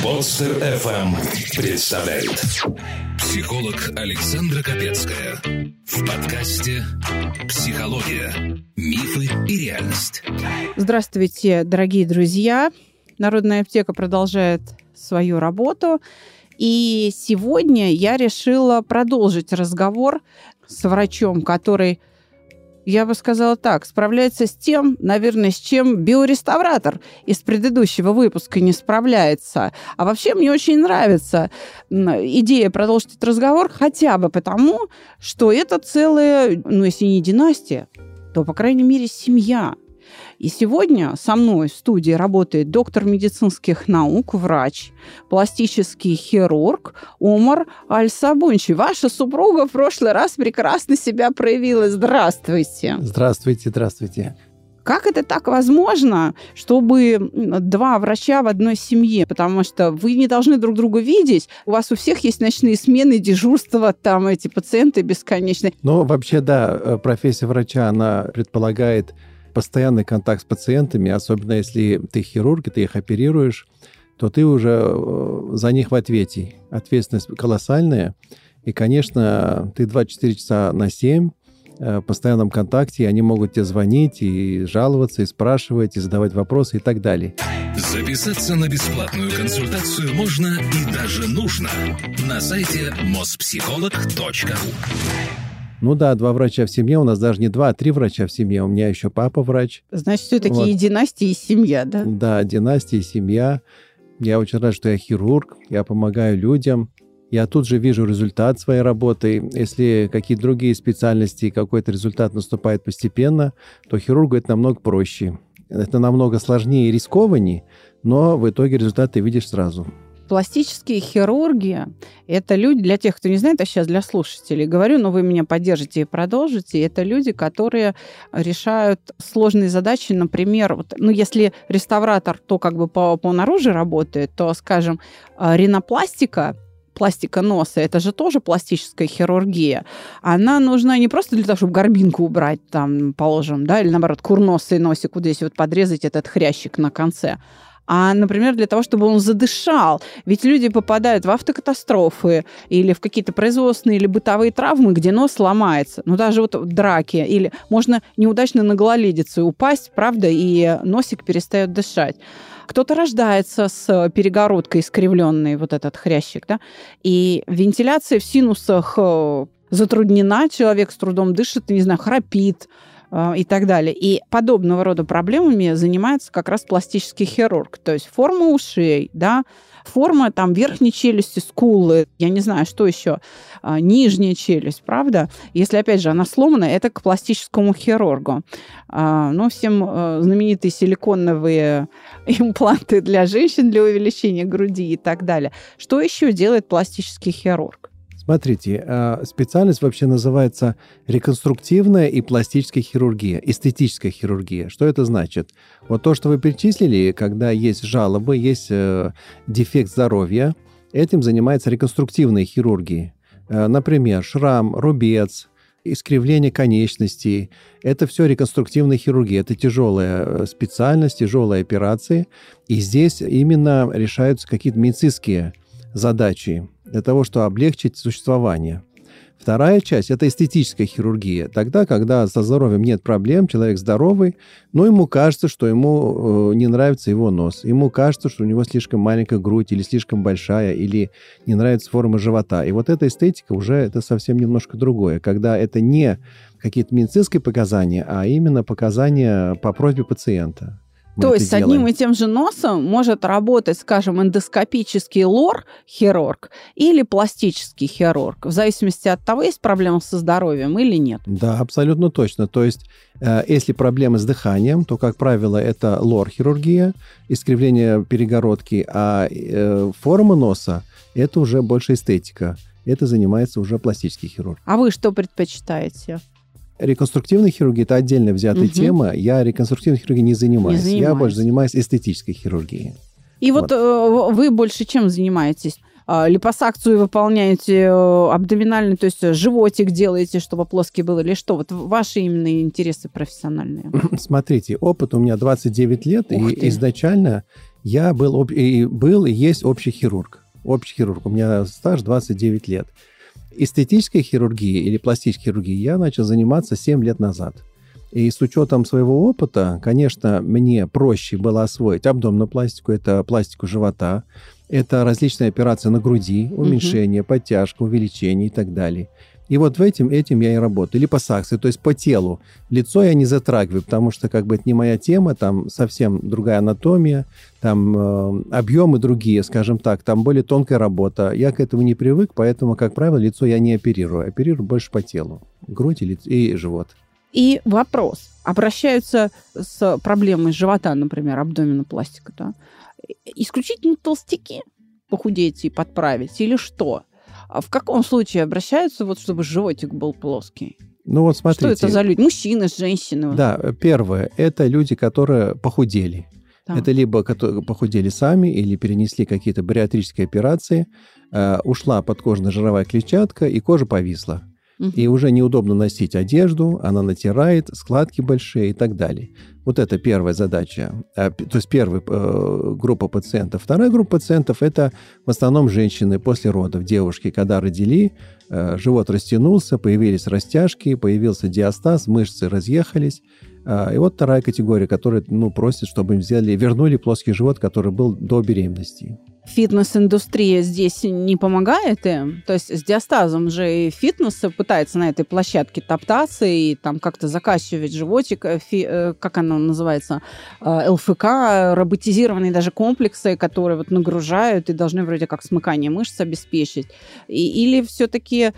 Подстер FM представляет психолог Александра Капецкая в подкасте «Психология. Мифы и реальность». Здравствуйте, дорогие друзья! Народная аптека продолжает свою работу. И сегодня я решила продолжить разговор с врачом, который я бы сказала так, справляется с тем, наверное, с чем биореставратор из предыдущего выпуска не справляется. А вообще мне очень нравится идея продолжить этот разговор хотя бы потому, что это целая, ну, если не династия, то, по крайней мере, семья. И сегодня со мной в студии работает доктор медицинских наук, врач, пластический хирург Омар Аль-Сабунчи. Ваша супруга в прошлый раз прекрасно себя проявила. Здравствуйте. Здравствуйте, здравствуйте. Как это так возможно, чтобы два врача в одной семье? Потому что вы не должны друг друга видеть. У вас у всех есть ночные смены, дежурства, там эти пациенты бесконечные. Ну, вообще, да, э, профессия врача, она предполагает постоянный контакт с пациентами, особенно если ты хирург, и ты их оперируешь, то ты уже э, за них в ответе. Ответственность колоссальная. И, конечно, ты 24 часа на 7 э, в постоянном контакте, и они могут тебе звонить и жаловаться, и спрашивать, и задавать вопросы и так далее. Записаться на бесплатную консультацию можно и даже нужно на сайте mospsycholog.ru ну да, два врача в семье. У нас даже не два, а три врача в семье. У меня еще папа врач. Значит, все-таки вот. и династия, и семья, да? Да, династия и семья. Я очень рад, что я хирург. Я помогаю людям. Я тут же вижу результат своей работы. Если какие-то другие специальности, какой-то результат наступает постепенно, то хирургу это намного проще. Это намного сложнее и рискованнее, но в итоге результат ты видишь сразу. Пластические хирурги – это люди, для тех, кто не знает, а сейчас для слушателей говорю, но вы меня поддержите и продолжите, это люди, которые решают сложные задачи, например, вот, ну, если реставратор, то как бы по, по наружу работает, то, скажем, э, ринопластика пластика носа, это же тоже пластическая хирургия. Она нужна не просто для того, чтобы горбинку убрать, там, положим, да, или наоборот, курносый носик вот здесь вот подрезать этот хрящик на конце, а, например, для того, чтобы он задышал. Ведь люди попадают в автокатастрофы или в какие-то производственные или бытовые травмы, где нос ломается. Ну, даже вот в драке. Или можно неудачно на гололедицу упасть, правда, и носик перестает дышать. Кто-то рождается с перегородкой искривленной, вот этот хрящик, да, и вентиляция в синусах э, затруднена, человек с трудом дышит, не знаю, храпит, и так далее. И подобного рода проблемами занимается как раз пластический хирург. То есть форма ушей, да, форма там верхней челюсти, скулы, я не знаю, что еще, а, нижняя челюсть, правда? Если, опять же, она сломана, это к пластическому хирургу. А, ну, всем э, знаменитые силиконовые импланты для женщин для увеличения груди и так далее. Что еще делает пластический хирург? Смотрите, а, специальность вообще называется реконструктивная и пластическая хирургия, эстетическая хирургия. Что это значит? Вот то, что вы перечислили, когда есть жалобы, есть э, дефект здоровья, этим занимается реконструктивная хирургия. Э, например, шрам, рубец, искривление конечностей. Это все реконструктивная хирургия. Это тяжелая э, специальность, тяжелые операции. И здесь именно решаются какие-то медицинские задачи для того, чтобы облегчить существование. Вторая часть – это эстетическая хирургия. Тогда, когда со здоровьем нет проблем, человек здоровый, но ему кажется, что ему э, не нравится его нос. Ему кажется, что у него слишком маленькая грудь или слишком большая, или не нравится форма живота. И вот эта эстетика уже это совсем немножко другое. Когда это не какие-то медицинские показания, а именно показания по просьбе пациента. То есть с одним и тем же носом может работать, скажем, эндоскопический лор-хирург или пластический хирург, в зависимости от того, есть проблемы со здоровьем или нет. Да, абсолютно точно. То есть э, если проблемы с дыханием, то, как правило, это лор-хирургия, искривление перегородки, а э, форма носа – это уже больше эстетика. Это занимается уже пластический хирург. А вы что предпочитаете? Реконструктивная хирургия – это отдельно взятая угу. тема. Я реконструктивной хирургией не занимаюсь. не занимаюсь. Я больше занимаюсь эстетической хирургией. И вот, вот э, вы больше чем занимаетесь? А, липосакцию выполняете, э, абдоминальный, то есть животик делаете, чтобы плоский был, или что? Вот ваши именно интересы профессиональные. Смотрите, опыт у меня 29 лет, Ух и ты. изначально Я был, и был и есть общий хирург. Общий хирург. У меня стаж 29 лет. Эстетической хирургией или пластической хирургией я начал заниматься 7 лет назад. И с учетом своего опыта, конечно, мне проще было освоить абдоминопластику, это пластику живота, это различные операции на груди, уменьшение, угу. подтяжка, увеличение и так далее. И вот в этим, этим я и работаю. Липосакция, то есть по телу. Лицо я не затрагиваю, потому что как бы это не моя тема, там совсем другая анатомия, там э, объемы другие, скажем так, там более тонкая работа. Я к этому не привык, поэтому, как правило, лицо я не оперирую. Оперирую больше по телу. Грудь и, лицо, и живот. И вопрос. Обращаются с проблемой живота, например, абдоминопластика, да? Исключительно толстяки похудеть и подправить или что? А в каком случае обращаются, вот чтобы животик был плоский? Ну вот смотрите. Что это за люди? Мужчины, женщины? Да, первое, это люди, которые похудели. Да. Это либо которые похудели сами или перенесли какие-то бариатрические операции, э, ушла подкожная жировая клетчатка и кожа повисла. И уже неудобно носить одежду, она натирает, складки большие и так далее. Вот это первая задача. А, то есть первая э, группа пациентов. Вторая группа пациентов – это в основном женщины после родов, девушки, когда родили, э, живот растянулся, появились растяжки, появился диастаз, мышцы разъехались. Э, и вот вторая категория, которая ну, просит, чтобы им взяли, вернули плоский живот, который был до беременности фитнес-индустрия здесь не помогает им? То есть с диастазом же и фитнес пытается на этой площадке топтаться и там как-то закачивать животик, э, фи, э, как оно называется, э, ЛФК, роботизированные даже комплексы, которые вот нагружают и должны вроде как смыкание мышц обеспечить. И, или все-таки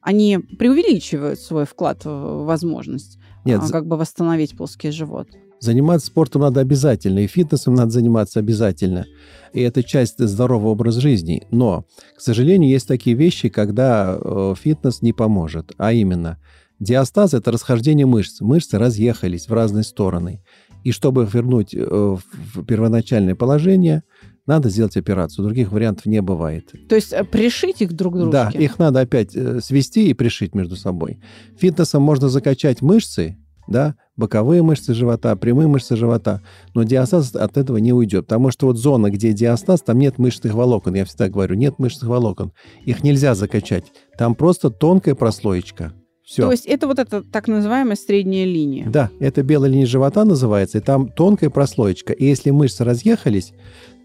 они преувеличивают свой вклад в возможность Нет, как бы восстановить плоский живот? Заниматься спортом надо обязательно, и фитнесом надо заниматься обязательно. И это часть здорового образа жизни. Но, к сожалению, есть такие вещи, когда э, фитнес не поможет. А именно, диастаз – это расхождение мышц. Мышцы разъехались в разные стороны. И чтобы вернуть э, в первоначальное положение, надо сделать операцию. Других вариантов не бывает. То есть э, пришить их друг к другу? Да, их надо опять свести и пришить между собой. Фитнесом можно закачать мышцы, да, боковые мышцы живота, прямые мышцы живота. Но диастаз от этого не уйдет, потому что вот зона, где диастаз, там нет мышечных волокон. Я всегда говорю, нет мышечных волокон. Их нельзя закачать. Там просто тонкая прослоечка. Все. То есть это вот эта так называемая средняя линия. Да, это белая линия живота называется, и там тонкая прослоечка. И если мышцы разъехались,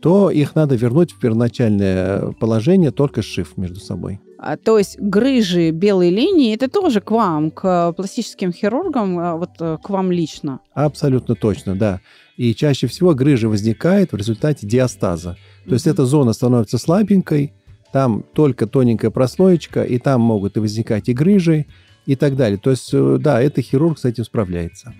то их надо вернуть в первоначальное положение, только сшив между собой. А, то есть грыжи белой линии это тоже к вам, к пластическим хирургам, а, вот э, к вам лично? Абсолютно точно, да. И чаще всего грыжа возникает в результате диастаза. То есть эта зона становится слабенькой, там только тоненькая прослоечка, и там могут и возникать и грыжи, и так далее. То есть, э, да, это хирург с этим справляется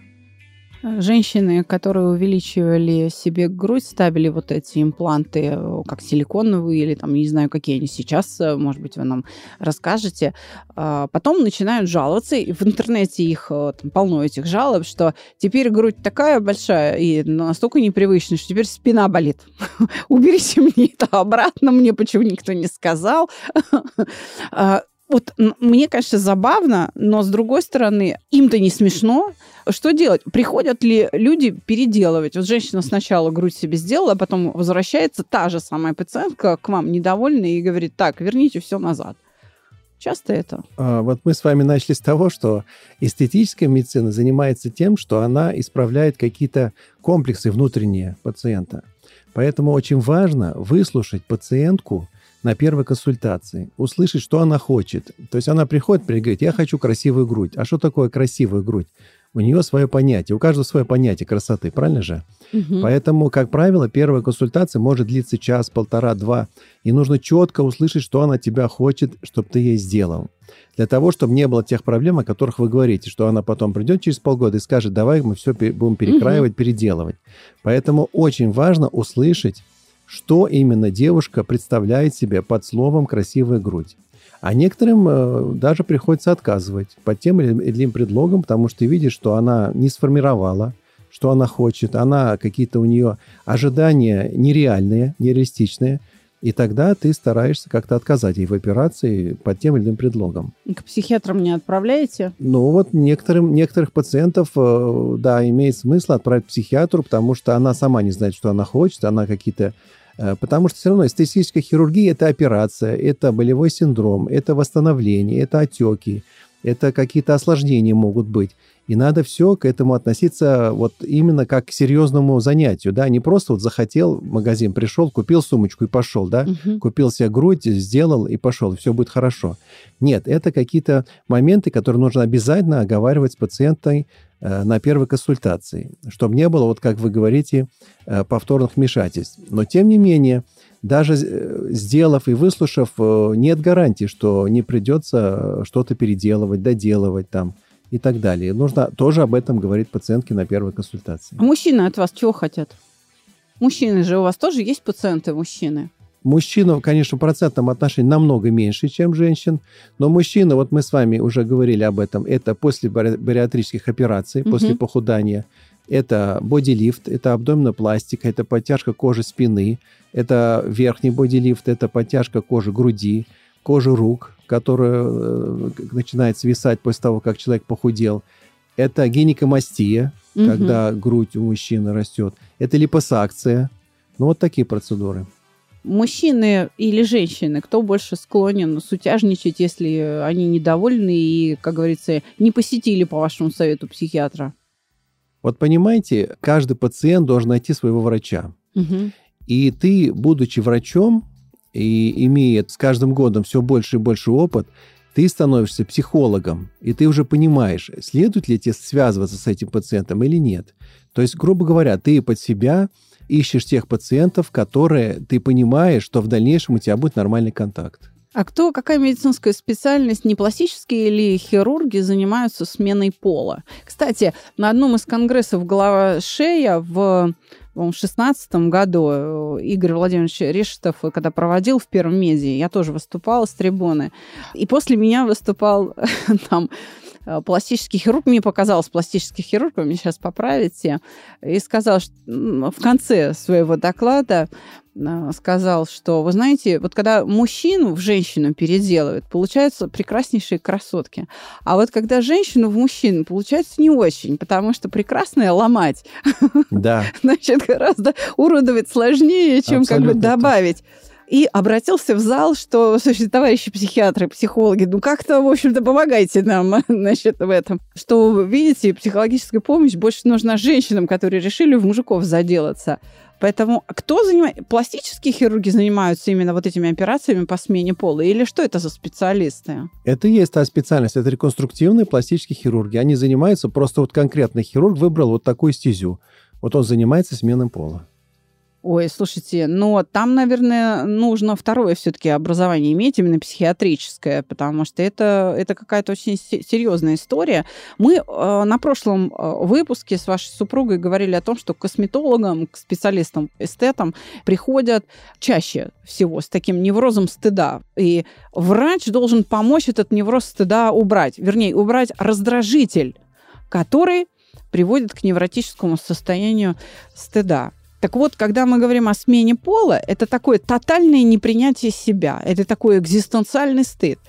женщины, которые увеличивали себе грудь, ставили вот эти импланты, э, как силиконовые или там, не знаю, какие они сейчас, э, может быть, вы нам расскажете, а потом начинают жаловаться, и в интернете их э, там, полно этих жалоб, что теперь грудь такая большая и настолько непривычная, что теперь спина болит. Уберите мне это обратно, мне почему никто не сказал. Вот мне, конечно, забавно, но с другой стороны, им-то не смешно. Что делать? Приходят ли люди переделывать? Вот женщина сначала грудь себе сделала, а потом возвращается та же самая пациентка к вам недовольная и говорит, так, верните все назад. Часто это? А, вот мы с вами начали с того, что эстетическая медицина занимается тем, что она исправляет какие-то комплексы внутренние пациента. Поэтому очень важно выслушать пациентку, на первой консультации, услышать, что она хочет. То есть она приходит и говорит, я хочу красивую грудь. А что такое красивая грудь? У нее свое понятие, у каждого свое понятие красоты, правильно же? Угу. Поэтому, как правило, первая консультация может длиться час, полтора, два. И нужно четко услышать, что она тебя хочет, чтобы ты ей сделал. Для того, чтобы не было тех проблем, о которых вы говорите, что она потом придет через полгода и скажет, давай мы все будем перекраивать, угу. переделывать. Поэтому очень важно услышать, что именно девушка представляет себе под словом «красивая грудь». А некоторым э, даже приходится отказывать под тем или иным предлогом, потому что ты видишь, что она не сформировала, что она хочет, она какие-то у нее ожидания нереальные, нереалистичные, И тогда ты стараешься как-то отказать ей в операции под тем или иным предлогом. К психиатрам не отправляете? Ну вот некоторым, некоторых пациентов, э, да, имеет смысл отправить к психиатру, потому что она сама не знает, что она хочет, она какие-то э, Потому что все равно эстетическая хирургия – это операция, это болевой синдром, это восстановление, это отеки, это какие-то осложнения могут быть. И надо все к этому относиться вот именно как к серьезному занятию, да, не просто вот захотел, в магазин пришел, купил сумочку и пошел, да, угу. купил себе грудь, сделал и пошел, все будет хорошо. Нет, это какие-то моменты, которые нужно обязательно оговаривать с пациентой э, на первой консультации, чтобы не было, вот как вы говорите, э, повторных вмешательств. Но тем не менее, даже э, сделав и выслушав, нет гарантии, что не придется что-то переделывать, доделывать там и так далее. Нужно тоже об этом говорить пациентке на первой консультации. А мужчины от вас чего хотят? Мужчины же у вас тоже есть пациенты мужчины? Мужчина, конечно, в процентном отношении намного меньше, чем женщин, но мужчина, вот мы с вами уже говорили об этом, это после бариатрических операций, угу. после похудания, это бодилифт, это абдоминопластика, это подтяжка кожи спины, это верхний бодилифт, это подтяжка кожи груди, кожи рук, которая э, начинает свисать после того, как человек похудел. Это гинекомастия, угу. когда грудь у мужчины растет. Это липосакция. Ну, вот такие процедуры. Мужчины или женщины, кто больше склонен сутяжничать, если они недовольны и, как говорится, не посетили, по вашему совету, психиатра? Вот понимаете, каждый пациент должен найти своего врача. Угу. И ты, будучи врачом, и имея с каждым годом все больше и больше опыт, ты становишься психологом, и ты уже понимаешь, следует ли тебе связываться с этим пациентом или нет. То есть, грубо говоря, ты под себя ищешь тех пациентов, которые ты понимаешь, что в дальнейшем у тебя будет нормальный контакт. А кто, какая медицинская специальность, не пластические или хирурги занимаются сменой пола? Кстати, на одном из конгрессов голова шея в в 2016 году э, Игорь Владимирович Решетов, э, когда проводил в Первом меди, я тоже выступала с трибуны. И после меня выступал там пластический хирург, мне показалось пластический хирург, вы меня сейчас поправите, и сказал что в конце своего доклада, а, сказал, что, вы знаете, вот когда мужчину в женщину переделывают, получаются прекраснейшие красотки. А вот когда женщину в мужчину, получается не очень, потому что прекрасное ломать, да. значит, гораздо уродовать сложнее, чем Абсолютно как бы добавить. И обратился в зал, что, слушайте, товарищи психиатры, психологи, ну как-то, в общем-то, помогайте нам, значит, в этом. Что, видите, психологическая помощь больше нужна женщинам, которые решили в мужиков заделаться. Поэтому кто занимается? Пластические хирурги занимаются именно вот этими операциями по смене пола? Или что это за специалисты? Это и есть та специальность. Это реконструктивные пластические хирурги. Они занимаются, просто вот конкретный хирург выбрал вот такую стезю. Вот он занимается сменой пола. Ой, слушайте, но там, наверное, нужно второе все-таки образование иметь, именно психиатрическое, потому что это, это какая-то очень серьезная история. Мы э, на прошлом э, выпуске с вашей супругой говорили о том, что к косметологам, к специалистам, эстетам приходят чаще всего с таким неврозом стыда. И врач должен помочь этот невроз стыда убрать, вернее, убрать раздражитель, который приводит к невротическому состоянию стыда. Так вот, когда мы говорим о смене пола, это такое тотальное непринятие себя, это такой экзистенциальный стыд.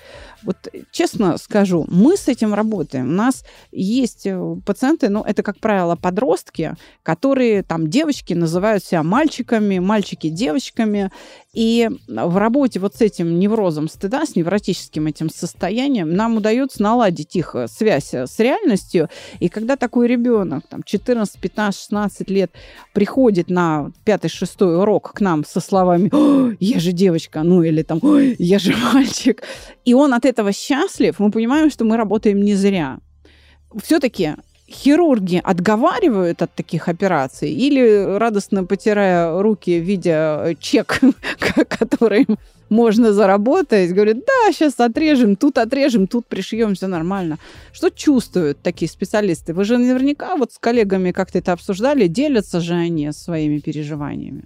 Вот честно скажу, мы с этим работаем. У нас есть э, пациенты, ну, это, как правило, подростки, которые, там, девочки называют себя мальчиками, мальчики девочками. И в работе вот с этим неврозом стыда, с невротическим этим состоянием, нам удается наладить их э, связь э, с реальностью. И когда такой ребенок, там, 14, 15, 16 лет, приходит на 5-6 урок к нам со словами «Я же девочка», ну, или там «Я же мальчик», и он от этого счастлив, мы понимаем, что мы работаем не зря. Все-таки хирурги отговаривают от таких операций или радостно потирая руки, видя чек, который можно заработать, говорят, да, сейчас отрежем, тут отрежем, тут пришьем, все нормально. Что чувствуют такие специалисты? Вы же наверняка вот с коллегами как-то это обсуждали, делятся же они своими переживаниями.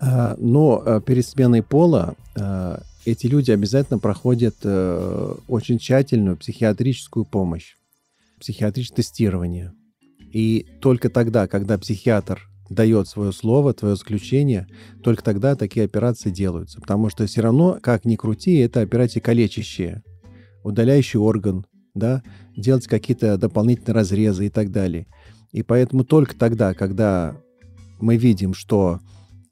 А, но э, перед сменой пола э, эти люди обязательно проходят э, очень тщательную психиатрическую помощь, психиатрическое тестирование. И только тогда, когда психиатр дает свое слово, твое заключение, только тогда такие операции делаются. Потому что все равно, как ни крути, это операции калечащие, удаляющий орган, да, делать какие-то дополнительные разрезы и так далее. И поэтому только тогда, когда мы видим, что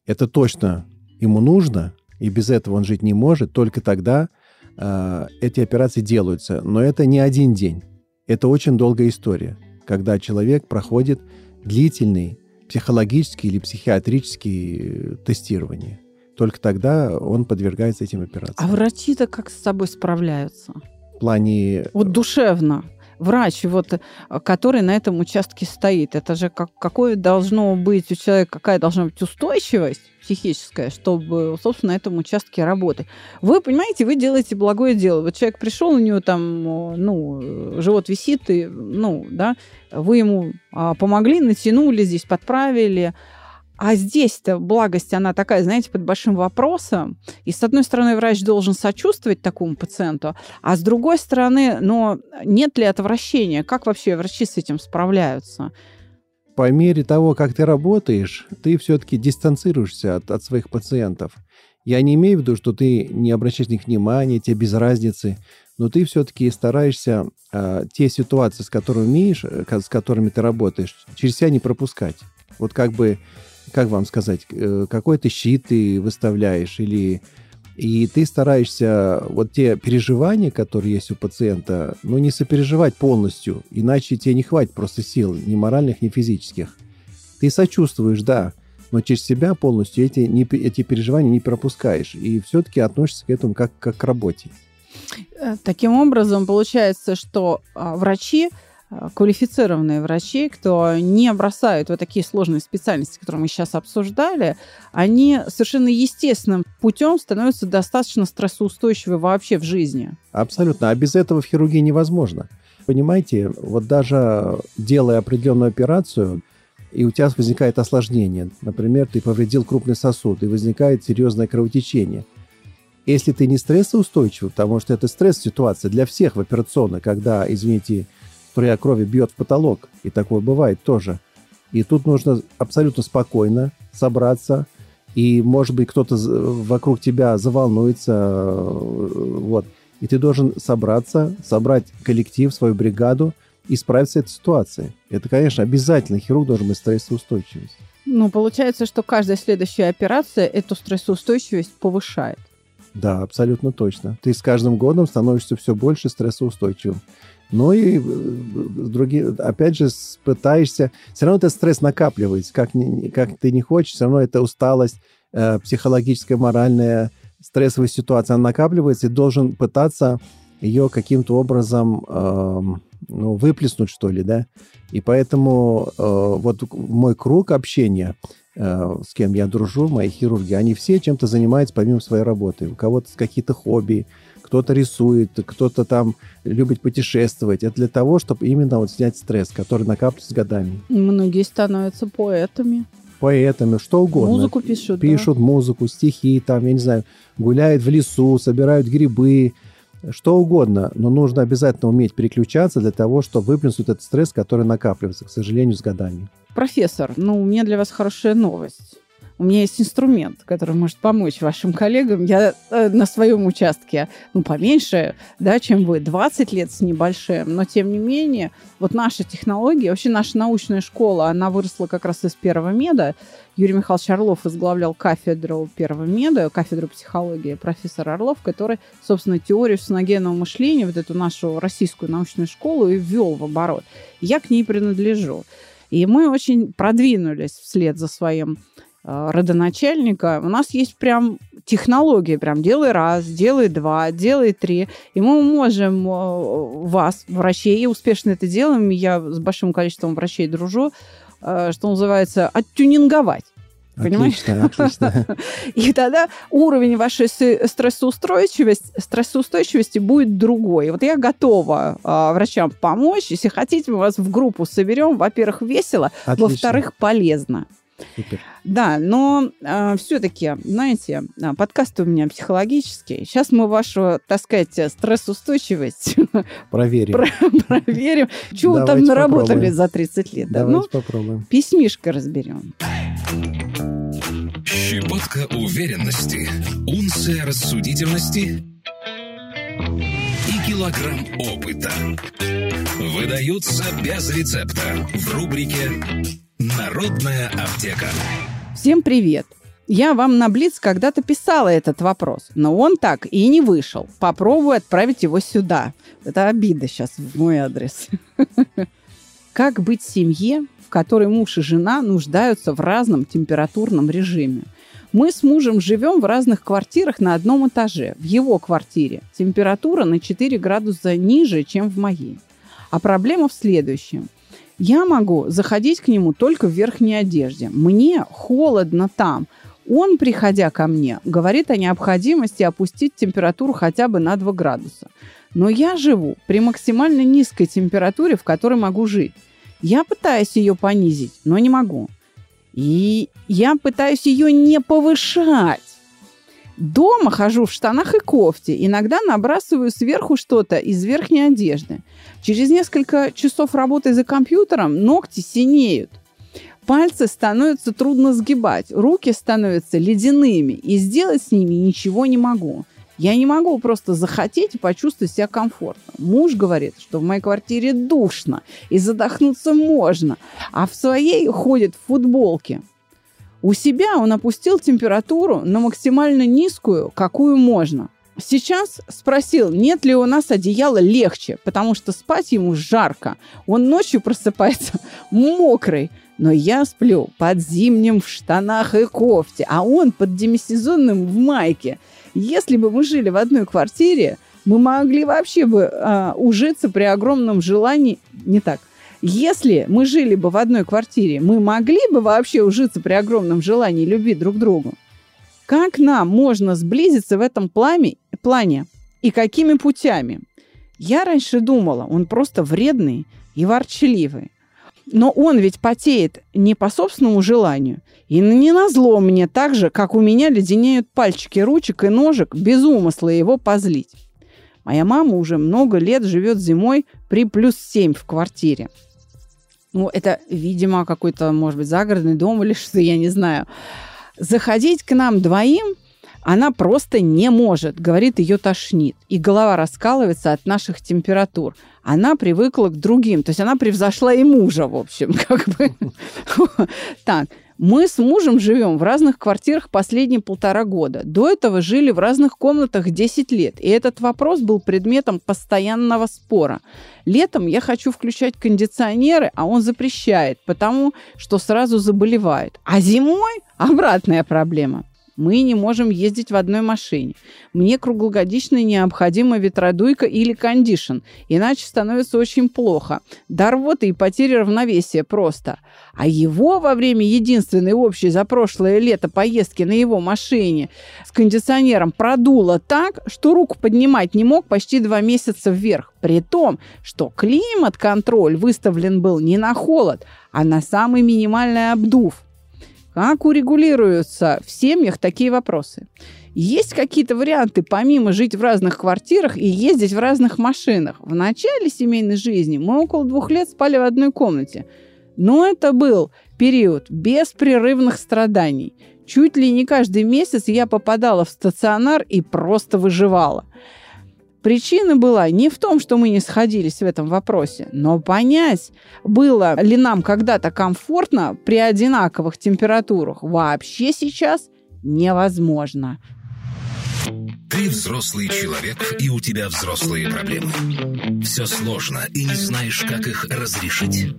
это точно ему нужно, и без этого он жить не может, только тогда э, эти операции делаются. Но это не один день. Это очень долгая история, когда человек проходит длительный психологический или психиатрический тестирование. Только тогда он подвергается этим операциям. А врачи-то как с собой справляются? В плане... Вот душевно врач, вот, э, который на этом участке стоит. Это же как, какое должно быть у человека, какая должна быть устойчивость психическая, чтобы, собственно, на этом участке работать. Вы понимаете, вы делаете благое дело. Вот человек пришел, у него там, ну, живот висит, и, ну, да, вы ему а, помогли, натянули здесь, подправили, а здесь-то благость, она такая, знаете, под большим вопросом. И с одной стороны, врач должен сочувствовать такому пациенту, а с другой стороны, но нет ли отвращения? Как вообще врачи с этим справляются? По мере того, как ты работаешь, ты все-таки дистанцируешься от, от своих пациентов. Я не имею в виду, что ты не обращаешь на них внимания, тебе без разницы, но ты все-таки стараешься э, те ситуации, с которыми умеешь, э, с которыми ты работаешь, через себя не пропускать. Вот как бы как вам сказать, э, какой то щит ты выставляешь или и ты стараешься вот те переживания, которые есть у пациента, ну, не сопереживать полностью, иначе тебе не хватит просто сил, ни моральных, ни физических. Ты сочувствуешь, да, но через себя полностью эти, не, эти переживания не пропускаешь. И все-таки относишься к этому как, как к работе. Э, таким образом, получается, что а, врачи квалифицированные врачи, кто не бросают вот такие сложные специальности, которые мы сейчас обсуждали, они совершенно естественным путем становятся достаточно стрессоустойчивы вообще в жизни. Абсолютно. А без этого в хирургии невозможно. Понимаете, вот даже делая определенную операцию, и у тебя возникает осложнение. Например, ты повредил крупный сосуд, и возникает серьезное кровотечение. Если ты не стрессоустойчивый, потому что это стресс-ситуация для всех в операционной, когда, извините, струя крови бьет в потолок, и такое бывает тоже. И тут нужно абсолютно спокойно собраться, и, может быть, кто-то вокруг тебя заволнуется, э, вот. И ты должен собраться, собрать коллектив, свою бригаду и справиться с этой ситуацией. Это, конечно, обязательно. Хирург должен быть стрессоустойчивым. Ну, получается, что каждая следующая операция эту стрессоустойчивость повышает. Да, абсолютно точно. Ты с каждым годом становишься все больше стрессоустойчивым. Ну и э, другие, опять же, пытаешься... Все равно этот стресс накапливается. Как, как ты не хочешь, все равно это усталость э, психологическая, моральная, стрессовая ситуация, она накапливается, и должен пытаться ее каким-то образом э, ну, выплеснуть, что ли, да. И поэтому э, вот мой круг общения, э, с кем я дружу, мои хирурги, они все чем-то занимаются помимо своей работы. У кого-то какие-то хобби, кто-то рисует, кто-то там любит путешествовать. Это для того, чтобы именно вот снять стресс, который накапливается с годами. Многие становятся поэтами. Поэтами, что угодно. Музыку пишут. Пишут да. музыку, стихи, там, я не знаю, гуляют в лесу, собирают грибы, что угодно, но нужно обязательно уметь переключаться для того, чтобы выплеснуть этот стресс, который накапливается, к сожалению, с годами. Профессор, ну, у меня для вас хорошая новость у меня есть инструмент, который может помочь вашим коллегам. Я э, на своем участке, ну, поменьше, да, чем вы, 20 лет с небольшим, но тем не менее, вот наша технология, вообще наша научная школа, она выросла как раз из первого меда. Юрий Михайлович Орлов возглавлял кафедру первого меда, кафедру психологии, профессор Орлов, который, собственно, теорию соногенного мышления, вот эту нашу российскую научную школу и ввел в оборот. Я к ней принадлежу. И мы очень продвинулись вслед за своим родоначальника, у нас есть прям технология, прям делай раз, делай два, делай три, и мы можем э, вас, врачей, и успешно это делаем, я с большим количеством врачей дружу, э, что называется, оттюнинговать. Понимаешь? Отлично, отлично. И тогда уровень вашей стрессоустойчивости, стрессоустойчивости будет другой. Вот я готова а, врачам помочь. Если хотите, мы вас в группу соберем. Во-первых, весело. Во-вторых, полезно. Супер. Да, но э, все-таки, знаете, а, подкаст у меня психологический. Сейчас мы вашу, так сказать, стрессоустойчивость Проверим. про- проверим. Чего вы там наработали попробуем. за 30 лет? да? Давайте Ну, попробуем. письмишко разберем. Щепотка уверенности, унция рассудительности и килограмм опыта. Выдаются без рецепта в рубрике «Народная аптека». Всем привет! Я вам на Блиц когда-то писала этот вопрос, но он так и не вышел. Попробую отправить его сюда. Это обида сейчас в мой адрес. Как быть семье, в которой муж и жена нуждаются в разном температурном режиме? Мы с мужем живем в разных квартирах на одном этаже. В его квартире температура на 4 градуса ниже, чем в моей. А проблема в следующем. Я могу заходить к нему только в верхней одежде. Мне холодно там. Он, приходя ко мне, говорит о необходимости опустить температуру хотя бы на 2 градуса. Но я живу при максимально низкой температуре, в которой могу жить. Я пытаюсь ее понизить, но не могу. И я пытаюсь ее не повышать. Дома хожу в штанах и кофте. Иногда набрасываю сверху что-то из верхней одежды. Через несколько часов работы за компьютером ногти синеют. Пальцы становятся трудно сгибать, руки становятся ледяными, и сделать с ними ничего не могу. Я не могу просто захотеть и почувствовать себя комфортно. Муж говорит, что в моей квартире душно, и задохнуться можно, а в своей ходит в футболке. У себя он опустил температуру на максимально низкую, какую можно. Сейчас спросил, нет ли у нас одеяла легче, потому что спать ему жарко. Он ночью просыпается мокрый. Но я сплю под зимним в штанах и кофте, а он под демисезонным в майке. Если бы мы жили в одной квартире, мы могли вообще бы а, ужиться при огромном желании. Не так. Если мы жили бы в одной квартире, мы могли бы вообще ужиться при огромном желании любить друг другу. Как нам можно сблизиться в этом плане, плане и какими путями? Я раньше думала, он просто вредный и ворчливый. Но он ведь потеет не по собственному желанию. И не назло мне так же, как у меня леденеют пальчики ручек и ножек без умысла его позлить. Моя мама уже много лет живет зимой при плюс 7 в квартире. Ну, это, видимо, какой-то, может быть, загородный дом или что, я не знаю. Заходить к нам двоим она просто не может, говорит, ее тошнит. И голова раскалывается от наших температур. Она привыкла к другим, то есть она превзошла и мужа, в общем, как бы. Так, мы с мужем живем в разных квартирах последние полтора года. До этого жили в разных комнатах 10 лет. И этот вопрос был предметом постоянного спора. Летом я хочу включать кондиционеры, а он запрещает, потому что сразу заболевает. А зимой обратная проблема. Мы не можем ездить в одной машине. Мне круглогодично необходима ветродуйка или кондишн, иначе становится очень плохо. До рвоты и потери равновесия просто. А его во время единственной общей за прошлое лето поездки на его машине с кондиционером продуло так, что руку поднимать не мог почти два месяца вверх. При том, что климат-контроль выставлен был не на холод, а на самый минимальный обдув. Как урегулируются в семьях такие вопросы? Есть какие-то варианты, помимо жить в разных квартирах и ездить в разных машинах? В начале семейной жизни мы около двух лет спали в одной комнате. Но это был период беспрерывных страданий. Чуть ли не каждый месяц я попадала в стационар и просто выживала. Причина была не в том, что мы не сходились в этом вопросе, но понять, было ли нам когда-то комфортно при одинаковых температурах, вообще сейчас невозможно. Ты взрослый человек, и у тебя взрослые проблемы. Все сложно, и не знаешь, как их разрешить.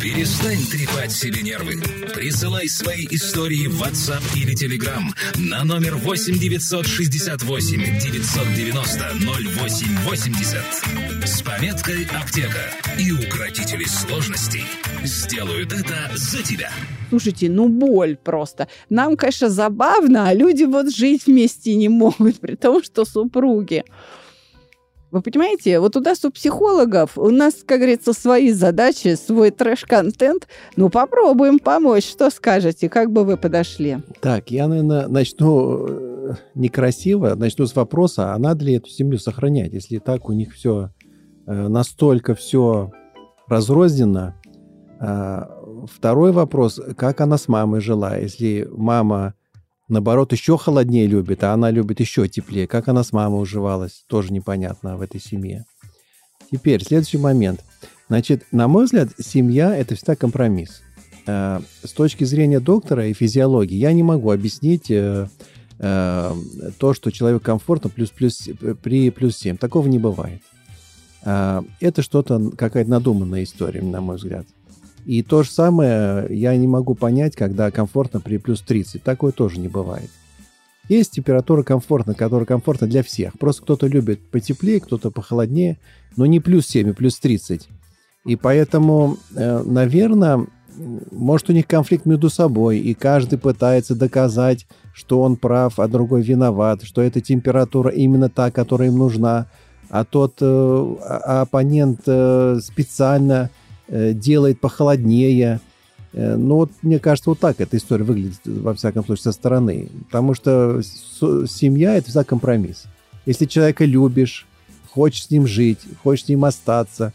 Перестань трепать себе нервы. Присылай свои истории в WhatsApp или Telegram на номер 8 968 990 0880 с пометкой «Аптека». И укротители сложностей сделают это за тебя. Слушайте, ну боль просто. Нам, конечно, забавно, а люди вот жить вместе не могут, при том, что супруги. Вы понимаете, вот у нас у психологов, у нас, как говорится, свои задачи, свой трэш-контент. Ну, попробуем помочь. Что скажете? Как бы вы подошли? Так, я, наверное, начну э, некрасиво, начну с вопроса, а надо ли эту семью сохранять, если так у них все э, настолько все разрозненно. Второй вопрос, как она с мамой жила, если мама наоборот, еще холоднее любит, а она любит еще теплее. Как она с мамой уживалась, тоже непонятно в этой семье. Теперь, следующий момент. Значит, на мой взгляд, семья – это всегда компромисс. Э, с точки зрения доктора и физиологии я не могу объяснить э, э, то, что человек комфортно плюс, плюс, при плюс 7. Такого не бывает. Это что-то, какая-то надуманная история, на мой взгляд. И то же самое я не могу понять, когда комфортно при плюс 30. Такое тоже не бывает. Есть температура комфортная, которая комфортна для всех. Просто кто-то любит потеплее, кто-то похолоднее, но не плюс 7, а плюс 30. И поэтому, э, наверное, может у них конфликт между собой, и каждый пытается доказать, что он прав, а другой виноват, что эта температура именно та, которая им нужна, а тот э, а, оппонент э, специально делает похолоднее. Э, ну, вот, мне кажется, вот так эта история выглядит, во всяком случае, со стороны. Потому что семья – это всегда компромисс. Если человека любишь, хочешь с ним жить, хочешь с ним остаться,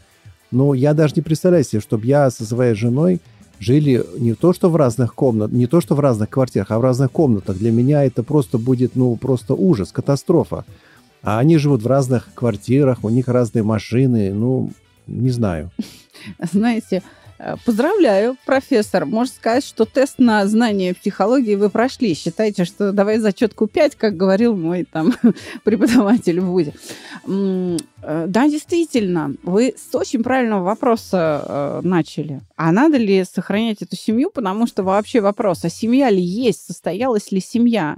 ну, я даже не представляю себе, чтобы я со своей женой жили не то, что в разных комнатах, не то, что в разных квартирах, а в разных комнатах. Для меня это просто будет, ну, просто ужас, катастрофа. А они живут в разных квартирах, у них разные машины, ну, не знаю. Знаете, э, Поздравляю, профессор. Можно сказать, что тест на знание психологии вы прошли. Считайте, что давай зачетку 5, как говорил мой там преподаватель в ВУЗе. Э, да, действительно, вы с очень правильного вопроса э, начали. А надо ли сохранять эту семью? Потому что вообще вопрос, а семья ли есть, состоялась ли семья?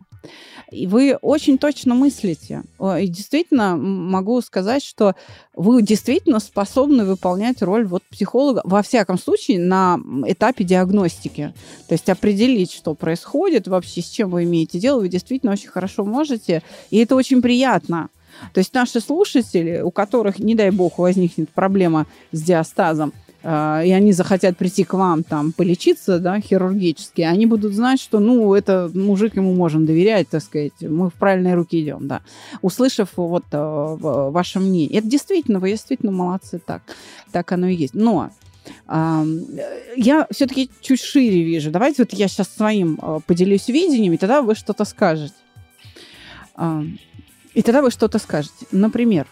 И вы очень точно мыслите. И действительно могу сказать, что вы действительно способны выполнять роль вот психолога, во всяком случае, на этапе диагностики. То есть определить, что происходит вообще, с чем вы имеете дело, вы действительно очень хорошо можете. И это очень приятно. То есть наши слушатели, у которых, не дай бог, возникнет проблема с диастазом, и они захотят прийти к вам там полечиться, да, хирургически, они будут знать, что, ну, это мужик, ему можем доверять, так сказать, мы в правильные руки идем, да. Услышав вот а, ваше мнение. Это действительно, вы действительно молодцы, так, так оно и есть. Но я все-таки чуть шире вижу. Давайте вот я сейчас своим а, поделюсь видением, и тогда вы что-то скажете. И тогда вы что-то скажете. Например,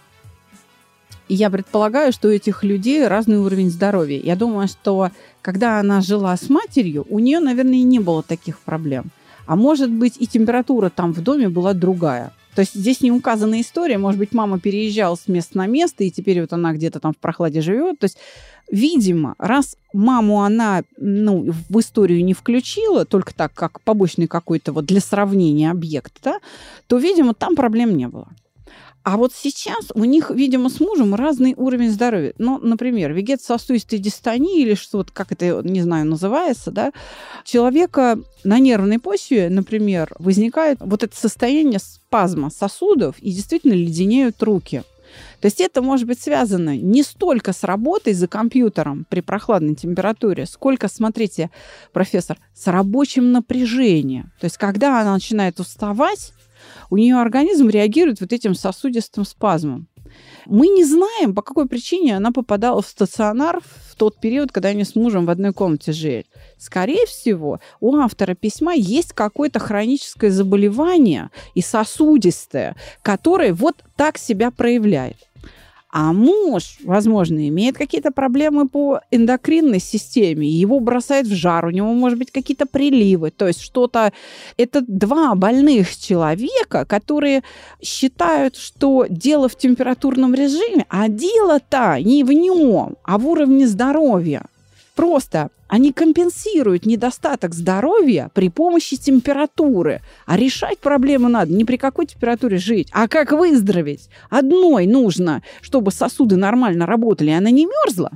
и я предполагаю, что у этих людей разный уровень здоровья. Я думаю, что когда она жила с матерью, у нее, наверное, и не было таких проблем. А может быть, и температура там в доме была другая. То есть здесь не указана история. Может быть, мама переезжала с места на место, и теперь вот она где-то там в прохладе живет. То есть, видимо, раз маму она ну, в историю не включила, только так, как побочный какой-то вот для сравнения объект, да, то, видимо, там проблем не было. А вот сейчас у них, видимо, с мужем разный уровень здоровья. Ну, например, вегетососудистой дистония или что-то, как это, не знаю, называется, да, человека на нервной почве, например, возникает вот это состояние спазма сосудов и действительно леденеют руки. То есть это может быть связано не столько с работой за компьютером при прохладной температуре, сколько, смотрите, профессор, с рабочим напряжением. То есть когда она начинает уставать, у нее организм реагирует вот этим сосудистым спазмом. Мы не знаем, по какой причине она попадала в стационар в тот период, когда они с мужем в одной комнате жили. Скорее всего, у автора письма есть какое-то хроническое заболевание и сосудистое, которое вот так себя проявляет. А муж, возможно, имеет какие-то проблемы по эндокринной системе, его бросает в жар, у него, может быть, какие-то приливы, то есть что-то... Это два больных человека, которые считают, что дело в температурном режиме, а дело-то не в нем, а в уровне здоровья. Просто они компенсируют недостаток здоровья при помощи температуры. А решать проблему надо не при какой температуре жить, а как выздороветь. Одной нужно, чтобы сосуды нормально работали, и она не мерзла,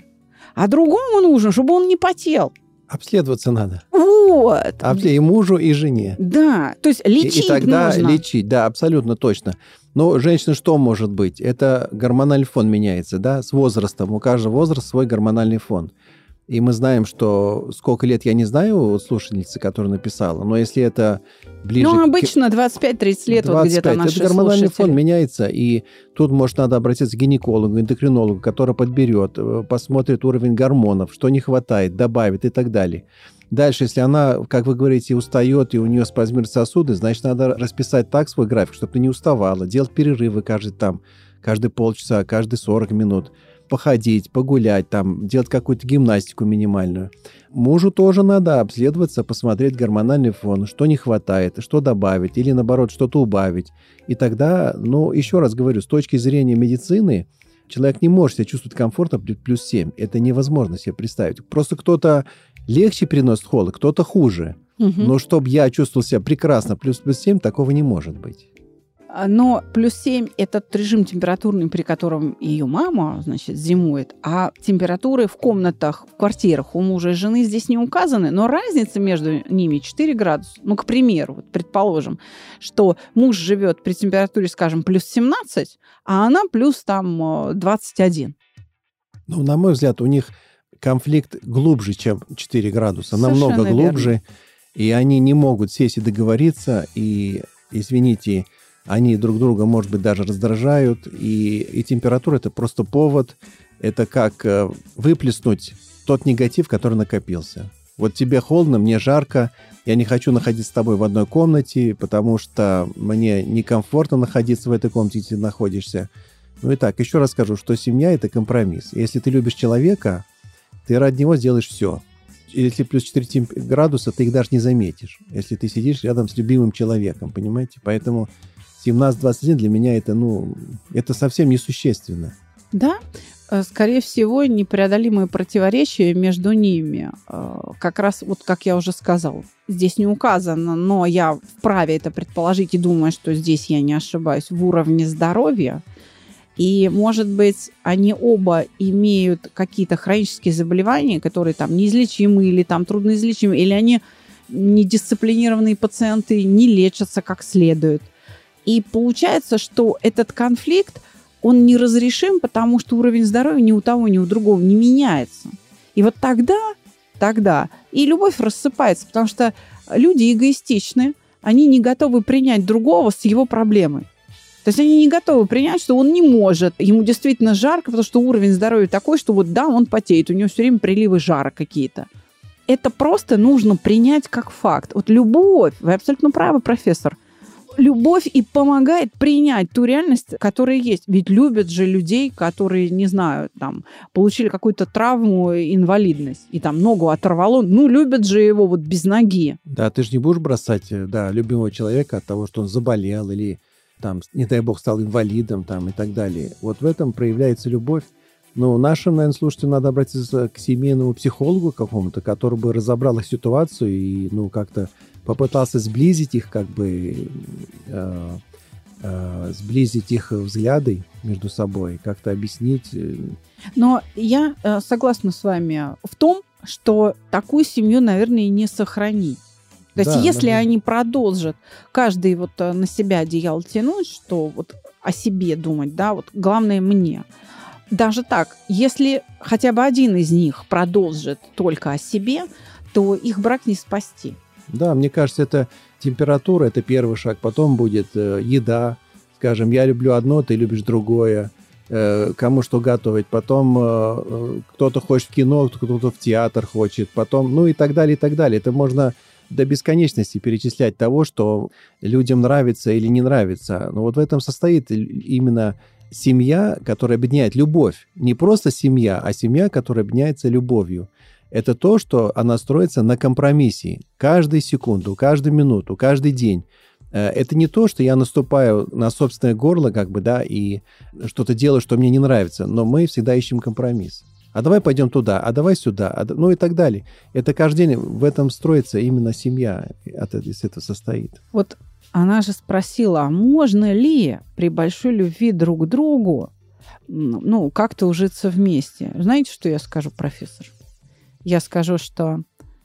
а другому нужно, чтобы он не потел. Обследоваться надо. Вот. Обслед... И мужу, и жене. Да, то есть лечить и, и тогда нужно. лечить, да, абсолютно точно. Но женщина что может быть? Это гормональный фон меняется, да, с возрастом. У каждого возраста свой гормональный фон. И мы знаем, что сколько лет, я не знаю, вот слушательницы, которая написала, но если это ближе... Ну, обычно 25-30 лет 25, вот где-то наши Это гормональный слушатели. фон меняется, и тут, может, надо обратиться к гинекологу, эндокринологу, который подберет, э, посмотрит уровень гормонов, что не хватает, добавит и так далее. Дальше, если она, как вы говорите, устает и у нее спазмируют сосуды, значит, надо расписать так свой график, чтобы ты не уставала, делать перерывы каждый там, каждые полчаса, каждые 40 минут, походить, погулять, там, делать какую-то гимнастику минимальную. Мужу тоже надо обследоваться, посмотреть гормональный фон, что не хватает, что добавить, или наоборот, что-то убавить. И тогда, ну, еще раз говорю, с точки зрения медицины, человек не может себя чувствовать комфортно плюс 7. Это невозможно себе представить. Просто кто-то легче переносит холод, кто-то хуже. Угу. Но чтобы я чувствовал себя прекрасно, плюс-плюс 7, такого не может быть. А, но плюс 7 – это режим температурный, при котором ее мама, значит, зимует, а температуры в комнатах, в квартирах у мужа и жены здесь не указаны, но разница между ними 4 градуса. Ну, к примеру, вот предположим, что муж живет при температуре, скажем, плюс 17, а она плюс там 21. Ну, на мой взгляд, у них конфликт глубже, чем 4 градуса, Совершенно намного глубже, верно. и они не могут сесть и договориться, и, извините, они друг друга, может быть, даже раздражают, и, и температура это просто повод, это как э, выплеснуть тот негатив, который накопился. Вот тебе холодно, мне жарко, я не хочу находиться с тобой в одной комнате, потому что мне некомфортно находиться в этой комнате, где ты находишься. Ну и так, еще раз скажу, что семья – это компромисс. Если ты любишь человека, ты ради него сделаешь все. Если плюс 4 градуса, ты их даже не заметишь, если ты сидишь рядом с любимым человеком, понимаете? Поэтому 17-21 для меня это, ну, это совсем несущественно. Да, э, скорее всего, непреодолимые противоречия между ними. Э, как раз, вот как я уже сказал, здесь не указано, но я вправе это предположить и думаю, что здесь я не ошибаюсь, в уровне здоровья – и, может быть, они оба имеют какие-то хронические заболевания, которые там неизлечимы или там трудноизлечимы, или они недисциплинированные пациенты не лечатся как следует. И получается, что этот конфликт, он неразрешим, потому что уровень здоровья ни у того, ни у другого не меняется. И вот тогда, тогда и любовь рассыпается, потому что люди эгоистичны, они не готовы принять другого с его проблемой. То есть они не готовы принять, что он не может. Ему действительно жарко, потому что уровень здоровья такой, что вот да, он потеет, у него все время приливы жара какие-то. Это просто нужно принять как факт. Вот любовь, вы абсолютно правы, профессор, любовь и помогает принять ту реальность, которая есть. Ведь любят же людей, которые, не знаю, там, получили какую-то травму, инвалидность, и там ногу оторвало. Ну, любят же его вот без ноги. Да, ты же не будешь бросать, да, любимого человека от того, что он заболел или там, не дай бог, стал инвалидом там, и так далее. Вот в этом проявляется любовь. Но нашим, наверное, слушателям надо обратиться к семейному психологу какому-то, который бы разобрал их ситуацию и, ну, как-то попытался сблизить их, как бы, э, э, сблизить их взгляды между собой, как-то объяснить. Э. Но я э, согласна с вами в том, что такую семью, наверное, и не сохранить. То есть, да, если наверное. они продолжат каждый вот э, на себя одеяло тянуть, что вот о себе думать, да, вот главное мне. Даже так, если хотя бы один из них продолжит только о себе, то их брак не спасти. Да, мне кажется, это температура, это первый шаг. Потом будет э, еда. Скажем, я люблю одно, ты любишь другое. Э, кому что готовить. Потом э, э кто-то хочет в кино, кто-то в театр хочет. Потом, ну и так далее, и так далее. Это можно до бесконечности перечислять того, что людям нравится или не нравится. Но вот в этом состоит именно семья, которая объединяет любовь. Не просто семья, а семья, которая объединяется любовью. Это то, что она строится на компромиссе. Каждую секунду, каждую минуту, каждый день. Э, это не то, что я наступаю на собственное горло, как бы, да, и что-то делаю, что мне не нравится, но мы всегда ищем компромисс а давай пойдем туда, а давай сюда, а, ну и так далее. Это каждый день, в этом строится именно семья, от, этого состоит. Вот она же спросила, а можно ли при большой любви друг к другу, ну, как-то ужиться вместе? Знаете, что я скажу, профессор? Я скажу, что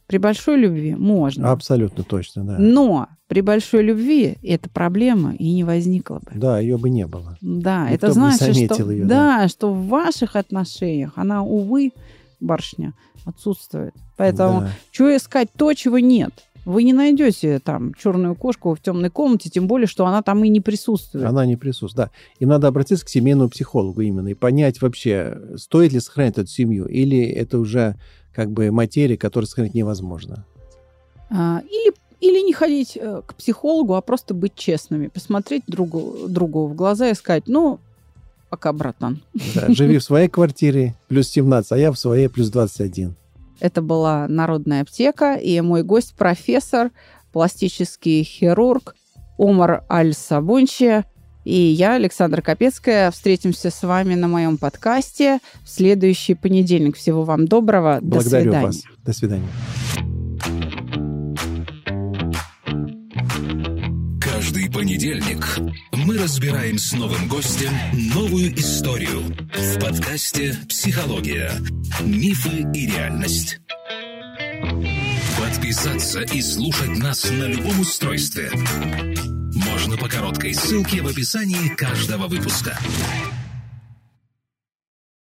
При большой любви можно. Абсолютно точно, да. Но при большой любви эта проблема и не возникла бы. Да, ее бы не было. Да, Никто это значит, что, ее, да, да. что в ваших отношениях она, увы, барышня, отсутствует. Поэтому Да. что искать то, чего нет? Вы не найдете там черную кошку в темной комнате, тем более, что она там и не присутствует. Она не присутствует, да. Им надо обратиться к семейному психологу именно и понять вообще, стоит ли сохранять эту семью, или это уже как бы материя, которую сохранить невозможно. А, или, или не ходить э, к психологу, а просто быть честными, посмотреть другу, другу в глаза и сказать, ну, пока, братан. Да, живи в своей квартире плюс 17, а я в своей плюс 21. Это была Народная аптека, и мой гость профессор, пластический хирург Омар Аль-Сабунчи. И я, Александра Капецкая, встретимся с вами на моем подкасте в следующий понедельник. Всего вам доброго. До Благодарю свидания. вас. До свидания. Каждый понедельник мы разбираем с новым гостем новую историю в подкасте «Психология. Мифы и реальность». Подписаться и слушать нас на любом устройстве можно по короткой ссылке в описании каждого выпуска.